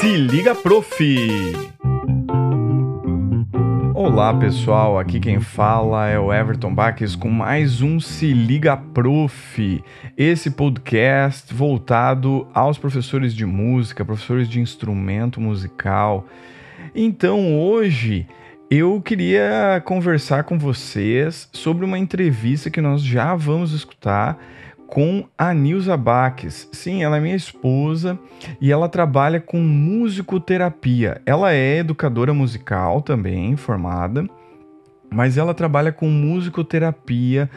Se liga, prof! Olá pessoal, aqui quem fala é o Everton Baques com mais um Se Liga Prof, esse podcast voltado aos professores de música, professores de instrumento musical. Então hoje eu queria conversar com vocês sobre uma entrevista que nós já vamos escutar com a Nilza Baques. Sim, ela é minha esposa e ela trabalha com musicoterapia. Ela é educadora musical também, formada, mas ela trabalha com musicoterapia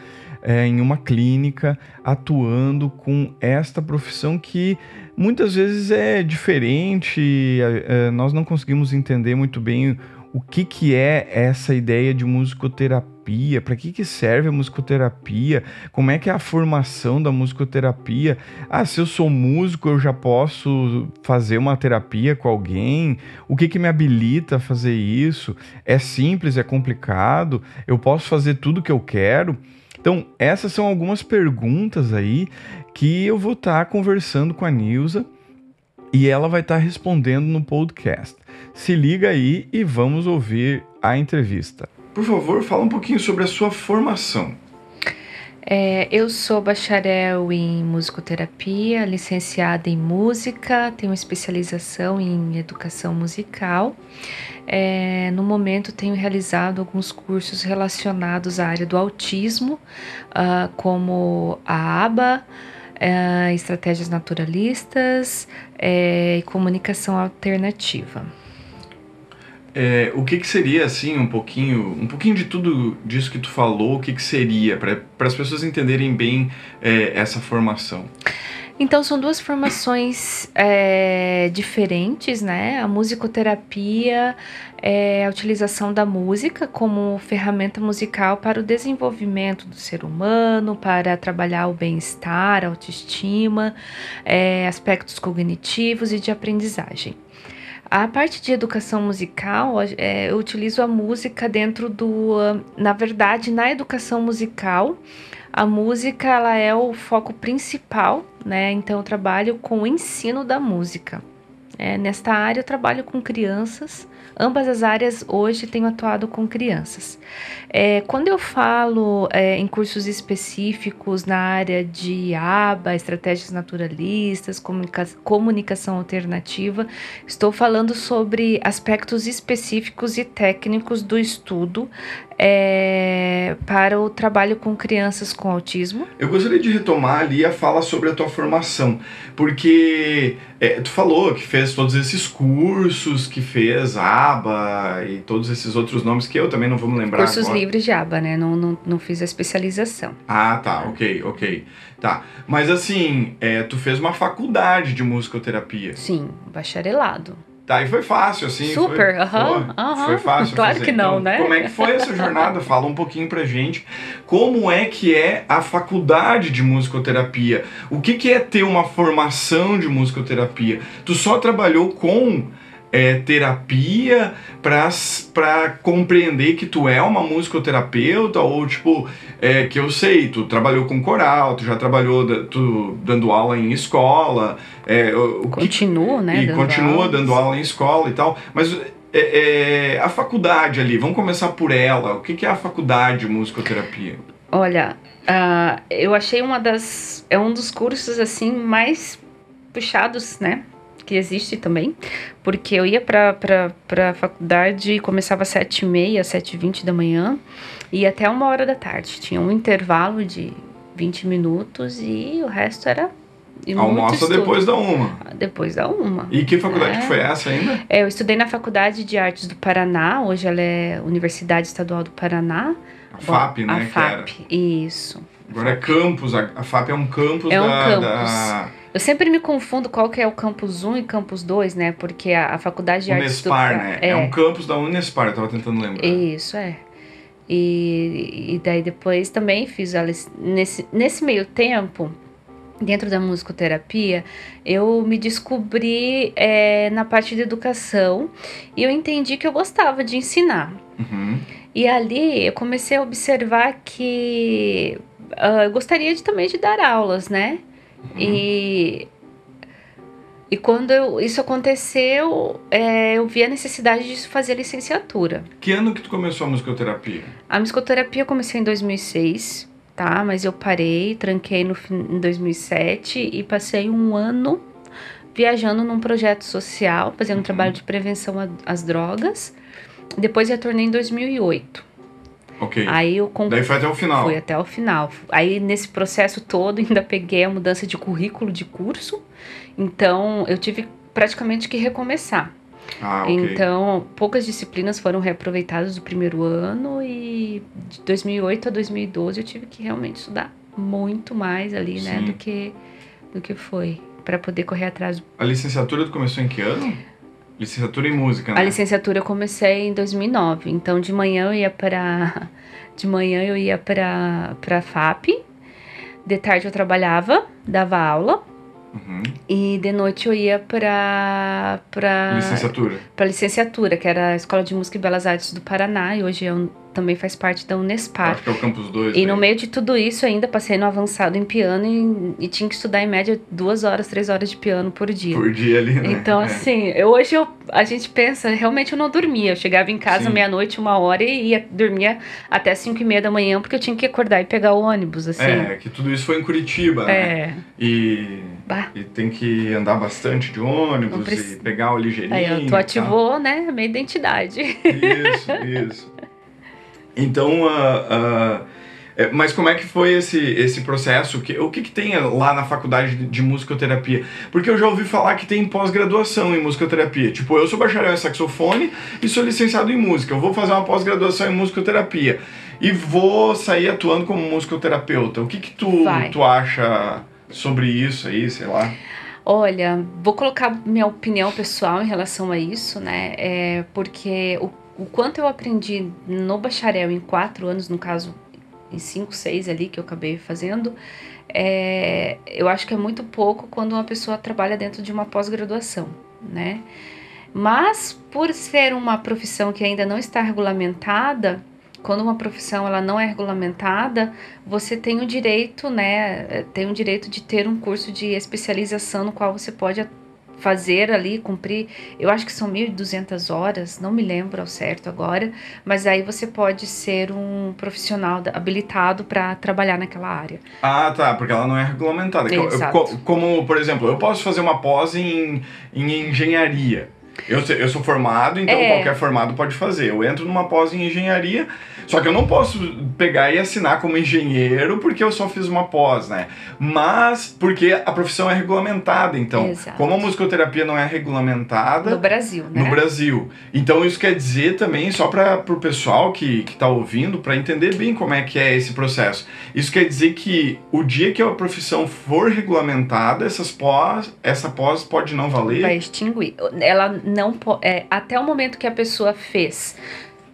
é, em uma clínica, atuando com esta profissão que muitas vezes é diferente, é, nós não conseguimos entender muito bem o que, que é essa ideia de musicoterapia, para que, que serve a musicoterapia, como é que é a formação da musicoterapia. Ah, se eu sou músico, eu já posso fazer uma terapia com alguém? O que, que me habilita a fazer isso? É simples, é complicado? Eu posso fazer tudo que eu quero? Então, essas são algumas perguntas aí que eu vou estar tá conversando com a Nilza e ela vai estar tá respondendo no podcast. Se liga aí e vamos ouvir a entrevista. Por favor, fala um pouquinho sobre a sua formação. É, eu sou bacharel em musicoterapia, licenciada em música, tenho especialização em educação musical. É, no momento, tenho realizado alguns cursos relacionados à área do autismo, uh, como a ABA, é, estratégias naturalistas é, e comunicação alternativa. É, o que, que seria assim um pouquinho um pouquinho de tudo disso que tu falou o que, que seria para as pessoas entenderem bem é, essa formação então são duas formações é, diferentes, né? A musicoterapia é a utilização da música como ferramenta musical para o desenvolvimento do ser humano, para trabalhar o bem-estar, a autoestima, é, aspectos cognitivos e de aprendizagem. A parte de educação musical, é, eu utilizo a música dentro do. Na verdade, na educação musical, a música ela é o foco principal, né? Então eu trabalho com o ensino da música. É, nesta área eu trabalho com crianças Ambas as áreas hoje tenho atuado com crianças. É, quando eu falo é, em cursos específicos na área de ABA, estratégias naturalistas, comunica comunicação alternativa, estou falando sobre aspectos específicos e técnicos do estudo é, para o trabalho com crianças com autismo. Eu gostaria de retomar ali a fala sobre a tua formação, porque é, tu falou que fez todos esses cursos, que fez ABA e todos esses outros nomes que eu também não vou me lembrar Cursos agora. livres de ABA, né? Não, não, não fiz a especialização. Ah, tá, ok, ok. Tá, mas assim, é, tu fez uma faculdade de musicoterapia. Sim, bacharelado. Tá, e foi fácil, assim. Super, aham. Foi, uh -huh. foi fácil. Claro fazer. que não, então, né? Como é que foi essa jornada? Fala um pouquinho pra gente. Como é que é a faculdade de musicoterapia? O que, que é ter uma formação de musicoterapia? Tu só trabalhou com é, terapia para compreender que tu é uma musicoterapeuta ou tipo é, que eu sei tu trabalhou com coral tu já trabalhou tu dando aula em escola é, continua que, né e dando continua aulas. dando aula em escola e tal mas é, é, a faculdade ali vamos começar por ela o que, que é a faculdade de musicoterapia olha uh, eu achei uma das é um dos cursos assim mais puxados né que existe também, porque eu ia para a faculdade e começava às 7h30, 7h20 da manhã, e até uma hora da tarde. Tinha um intervalo de 20 minutos e o resto era. Almoça depois da uma. Depois da uma. E que faculdade é. que foi essa ainda? É, eu estudei na Faculdade de Artes do Paraná, hoje ela é Universidade Estadual do Paraná. A FAP, Bom, né? A FAP, isso. Agora é campus, a FAP é um campus é um da, campus. da eu sempre me confundo qual que é o campus 1 e campus 2, né? Porque a, a faculdade de Unespar, artes... do... né? É. é um campus da Unespar, eu tava tentando lembrar. Isso, é. E, e daí depois também fiz... Nesse, nesse meio tempo, dentro da musicoterapia, eu me descobri é, na parte de educação e eu entendi que eu gostava de ensinar. Uhum. E ali eu comecei a observar que uh, eu gostaria de, também de dar aulas, né? E E quando eu, isso aconteceu, é, eu vi a necessidade de fazer licenciatura. Que ano que tu começou a musicoterapia? A musicoterapia eu comecei em 2006, tá? Mas eu parei, tranquei no, em 2007 e passei um ano viajando num projeto social, fazendo um Uhum. trabalho de prevenção às drogas. Depois retornei em 2008. Ok. Aí eu con- Daí foi até o final. fui até o final. Aí nesse processo todo ainda peguei a mudança de currículo de curso. Então eu tive praticamente que recomeçar. Ah, ok. Então poucas disciplinas foram reaproveitadas do primeiro ano e de 2008 a 2012 eu tive que realmente estudar muito mais ali, né, Sim. do que do que foi para poder correr atrás. A licenciatura tu começou em que ano? Licenciatura em música, né? A licenciatura eu comecei em 2009. Então de manhã eu ia para de manhã eu ia para para FAP. De tarde eu trabalhava, dava aula Uhum. e de noite eu ia para para Licenciatura. para licenciatura, que era a Escola de Música e Belas Artes do Paraná, e hoje é também faz parte da Unespar. Acho que é o Campus 2. E no né? meio de tudo isso, ainda passei no avançado em piano e, e tinha que estudar em média duas horas, três horas de piano por dia. Por dia ali, né? Então, É. assim, eu, hoje eu, a gente pensa, realmente eu não dormia. Eu chegava em casa meia-noite, uma hora e ia dormir até cinco e meia da manhã, porque eu tinha que acordar e pegar o ônibus, assim. É, que tudo isso foi em Curitiba, né? É. E, Bah. e tem que andar bastante de ônibus preci- e pegar o ligeirinho. Aí e tu ativou, né, a minha identidade. Isso, isso. Então, ah, ah, é, mas como é que foi esse, esse processo? O que, o que, tem lá na faculdade de, de musicoterapia? Porque eu já ouvi falar que tem pós-graduação em musicoterapia. Tipo, eu sou bacharel em saxofone e sou licenciado em música. Eu vou fazer uma pós-graduação em musicoterapia e vou sair atuando como musicoterapeuta. O que, que tu, Vai. tu acha sobre isso aí, sei lá? Olha, vou colocar minha opinião pessoal em relação a isso, né? É porque o, o quanto eu aprendi no bacharel em quatro anos, no caso, em cinco, seis ali que eu acabei fazendo, é, eu acho que é muito pouco quando uma pessoa trabalha dentro de uma pós-graduação, né? Mas por ser uma profissão que ainda não está regulamentada, quando uma profissão ela não é regulamentada, você tem o direito, né, tem o direito de ter um curso de especialização no qual você pode a- fazer ali, cumprir, eu acho que são 1.200 horas, não me lembro ao certo agora, mas aí você pode ser um profissional habilitado para trabalhar naquela área. Ah, tá, porque ela não é regulamentada. Exato. co- Como, por exemplo, eu posso fazer uma pós em, em engenharia. Eu, eu sou formado, então É. qualquer formado pode fazer. Eu entro numa pós em engenharia, só que eu não posso pegar e assinar como engenheiro porque eu só fiz uma pós, né? Mas porque a profissão é regulamentada, então. Exato. Como a musicoterapia não é regulamentada, No Brasil, né? no Brasil. Então isso quer dizer também, só para o pessoal que está ouvindo, para entender bem como é que é esse processo. Isso quer dizer que o dia que a profissão for regulamentada, essas pós, essa pós pode não valer? vai extinguir. Ela não é, até o momento que a pessoa fez,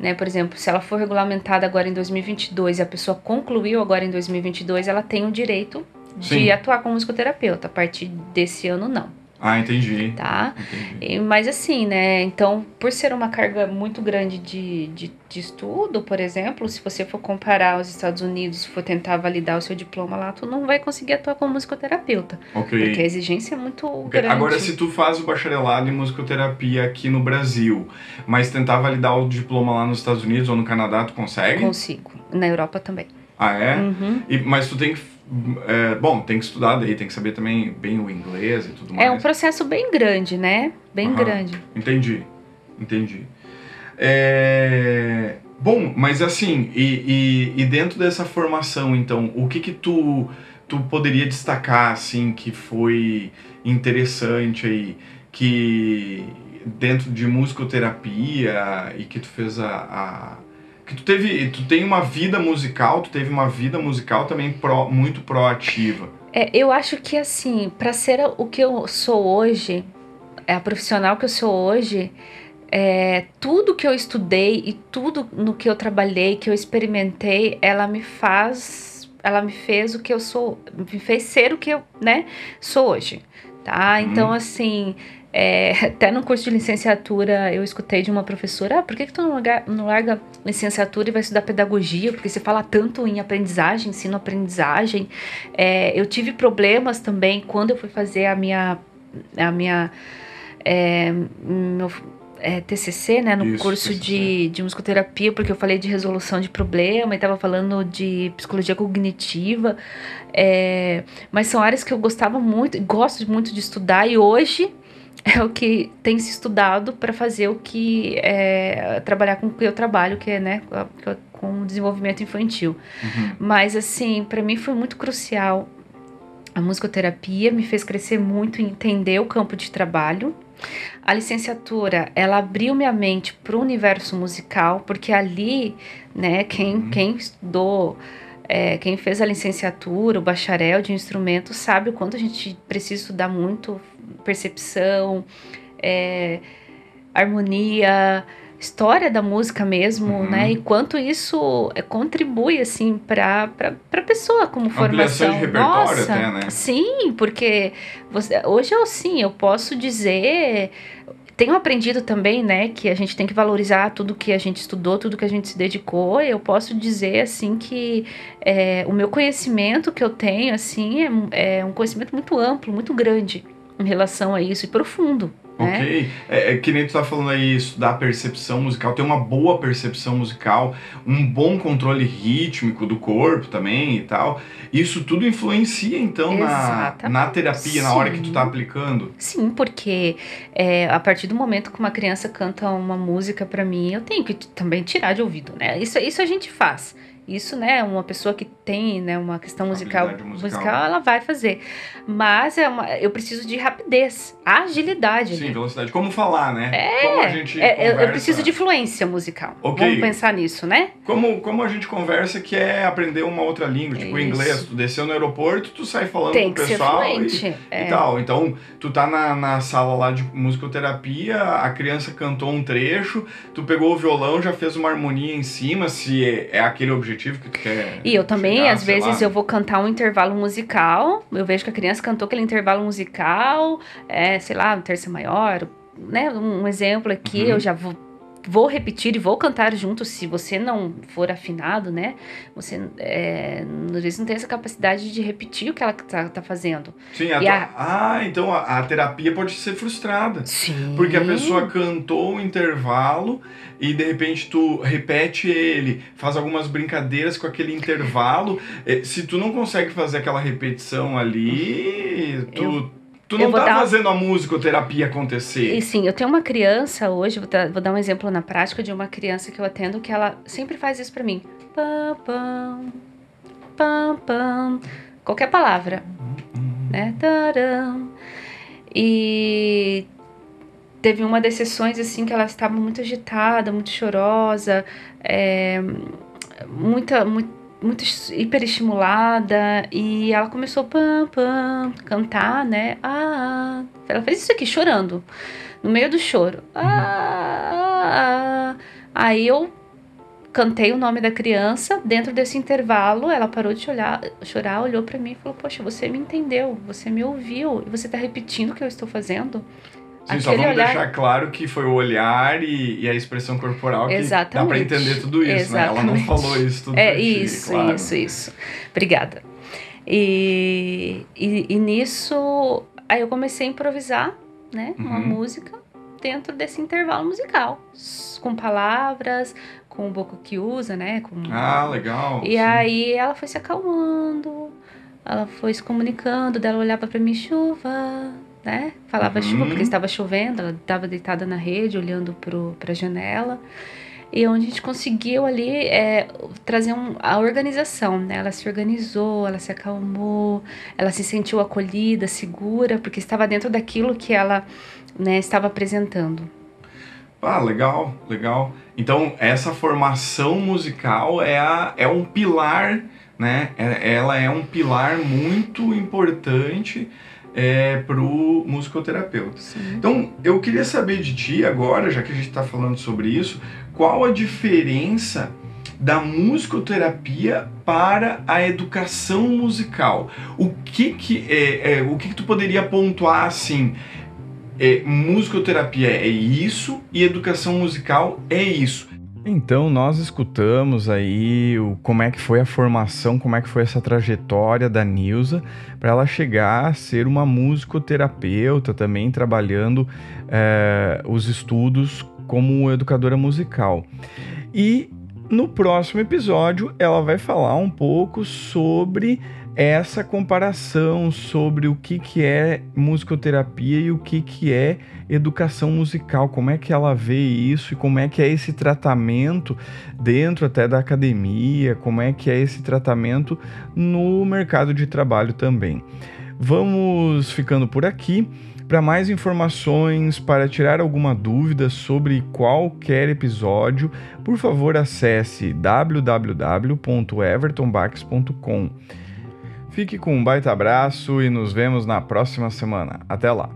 né? Por exemplo, se ela for regulamentada agora em 2022 e a pessoa concluiu agora em 2022, ela tem o direito de Sim. atuar como musicoterapeuta. A partir desse ano não, Ah, entendi. tá? entendi. E- Mas assim, né? Então, por ser uma carga muito grande de, de, de estudo, por exemplo, se você for comparar aos Estados Unidos, for tentar validar o seu diploma lá, tu não vai conseguir atuar como musicoterapeuta, Ok. porque a exigência é muito Ok, grande. Agora, se tu faz o bacharelado em musicoterapia aqui no Brasil, mas tentar validar o diploma lá nos Estados Unidos ou no Canadá, tu consegue? Consigo. Na Europa também. Ah, é? Uhum. E- mas tu tem que. é, bom, tem que estudar daí, tem que saber também bem o inglês e tudo mais. É um processo bem grande, né? Bem Aham. grande. Entendi, entendi. É, Bom, mas assim, e, e, e dentro dessa formação, então, o que que tu, tu poderia destacar, assim, que foi interessante aí, que dentro de musicoterapia e que tu fez a... a- que tu teve, tu tem uma vida musical, tu teve uma vida musical também pró- muito proativa. É, eu acho que assim, para ser o que eu sou hoje, é a profissional que eu sou hoje, é, tudo que eu estudei e tudo no que eu trabalhei, que eu experimentei, ela me faz, ela me fez o que eu sou, me fez ser o que eu, né, sou hoje, tá? Uhum. Então assim, é, até no curso de licenciatura eu escutei de uma professora, ah, por que, que tu não larga, não larga licenciatura e vai estudar pedagogia? Porque você fala tanto em aprendizagem, ensino-aprendizagem. É, eu tive problemas também quando eu fui fazer a minha a minha é, meu é, TCC, né, no Isso, curso TCC. de, de musicoterapia, porque eu falei de resolução de problema e estava falando de psicologia cognitiva, é, mas são áreas que eu gostava muito, gosto muito de estudar e hoje é o que tem se estudado para fazer o que é, trabalhar com o que eu trabalho, que é, né, com desenvolvimento infantil. Uhum. Mas assim, para mim foi muito crucial a musicoterapia, me fez crescer muito em entender o campo de trabalho. A licenciatura, ela abriu minha mente para o universo musical, porque ali, né, quem, Uhum. quem estudou, é, quem fez a licenciatura, o bacharel de instrumento, sabe o quanto a gente precisa estudar muito percepção, é, harmonia, história da música mesmo, Uhum. né? E quanto isso é, contribui, assim, para a pessoa como Ampliação formação. de repertório Nossa, até, né? Sim, porque você, hoje eu sim, eu posso dizer. Tenho aprendido também, né, que a gente tem que valorizar tudo que a gente estudou, tudo que a gente se dedicou. Eu posso dizer, assim, que é, o meu conhecimento que eu tenho, assim, é, é um conhecimento muito amplo, muito grande em relação a isso e profundo. né? Ok. É, é que nem tu tá falando aí, estudar percepção musical, ter uma boa percepção musical, um bom controle rítmico do corpo também e tal. Isso tudo influencia, então, na, Exatamente. na terapia, na hora que tu Sim. tá aplicando. Sim, porque é, a partir do momento que uma criança canta uma música pra mim, eu tenho que também tirar de ouvido, né? Isso, isso a gente faz. Isso, né, uma pessoa que tem, né, uma questão musical, musical, musical. ela vai fazer. Mas é uma, eu preciso de rapidez, agilidade. Sim, ali. velocidade. Como falar, né? É. Como a gente É, eu- preciso de fluência musical. Ok. Vamos pensar nisso, né? Como, como a gente conversa que é aprender uma outra língua, tipo Isso. inglês. Tu desceu no aeroporto, tu sai falando Tem com o pessoal e, fluente. e é. tal. Então, tu tá na, na sala lá de musicoterapia, a criança cantou um trecho, tu pegou o violão, já fez uma harmonia em cima, se é, é aquele objetivo que quer. E eu também, chegar, às vezes, lá. eu vou cantar um intervalo musical. Eu vejo que a criança cantou aquele intervalo musical, é, sei lá, um terça maior, né? Um exemplo aqui, Uhum. eu já vou, vou repetir e vou cantar junto. Se você não for afinado, né? Você é, às vezes não tem essa capacidade de repetir o que ela tá, tá fazendo. Sim, a a- Ah, então a, a terapia pode ser frustrada. Sim. Porque a pessoa cantou um intervalo e de repente tu repete ele, faz algumas brincadeiras com aquele intervalo. Eh, Se tu não consegue fazer aquela repetição ali, tu, Eu- tu não tá dar- fazendo a musicoterapia acontecer. E sim, eu tenho uma criança hoje, vou dar, vou dar um exemplo na prática de uma criança que eu atendo que ela sempre faz isso pra mim. Pam, pam, pam, pam. Qualquer palavra, né? Taram. E teve uma das sessões assim que ela estava muito agitada, muito chorosa, é, muita, muito, muito hiperestimulada e ela começou pam cantar, né? Ah, ela fez isso aqui chorando, no meio do choro. Ah, ah. Aí eu cantei o nome da criança. Dentro desse intervalo, ela parou de olhar, chorar, olhou pra mim e falou: Poxa, você me entendeu, você me ouviu e você tá repetindo o que eu estou fazendo. Sim, só vamos olhar- deixar claro que foi o olhar e, e a expressão corporal que dá pra Exatamente. entender tudo isso, né? Ela não Exatamente. falou isso tudo É isso, claro. isso, isso. Obrigada. E, e, e nisso, aí eu comecei a improvisar, né? Uma Uhum. música dentro desse intervalo musical. Com palavras, com o boco que usa, né? Com, Ah, legal. e sim. aí ela foi se acalmando, ela foi se comunicando, dela olhava pra mim, chuva, né? Falava Uhum. chuva porque estava chovendo, ela estava deitada na rede, olhando pro, pra janela. E onde a gente conseguiu ali é, trazer um, a organização, né? Ela se organizou, ela se acalmou, ela se sentiu acolhida, segura, porque estava dentro daquilo que ela né, estava apresentando. Ah, legal, legal. Então, essa formação musical é, a, é um pilar, né? É- ela é um pilar muito importante é, pro musicoterapeuta. Sim. Então, eu queria saber de ti agora, já que a gente está falando sobre isso, qual a diferença da musicoterapia para a educação musical? O que que, é, é, o que, que tu poderia pontuar assim? É, musicoterapia é isso e educação musical é isso. Então, nós escutamos aí o, como é que foi a formação, como é que foi essa trajetória da Nilza para ela chegar a ser uma musicoterapeuta, também trabalhando é, os estudos como educadora musical. E no próximo episódio, ela vai falar um pouco sobre essa comparação sobre o que, que é musicoterapia e o que, que é educação musical, como é que ela vê isso e como é que é esse tratamento dentro até da academia, como é que é esse tratamento no mercado de trabalho também. Vamos ficando por aqui. Para mais informações, para tirar alguma dúvida sobre qualquer episódio, por favor acesse www.evertonbax.com. Fique com um baita abraço e nos vemos na próxima semana. Até lá!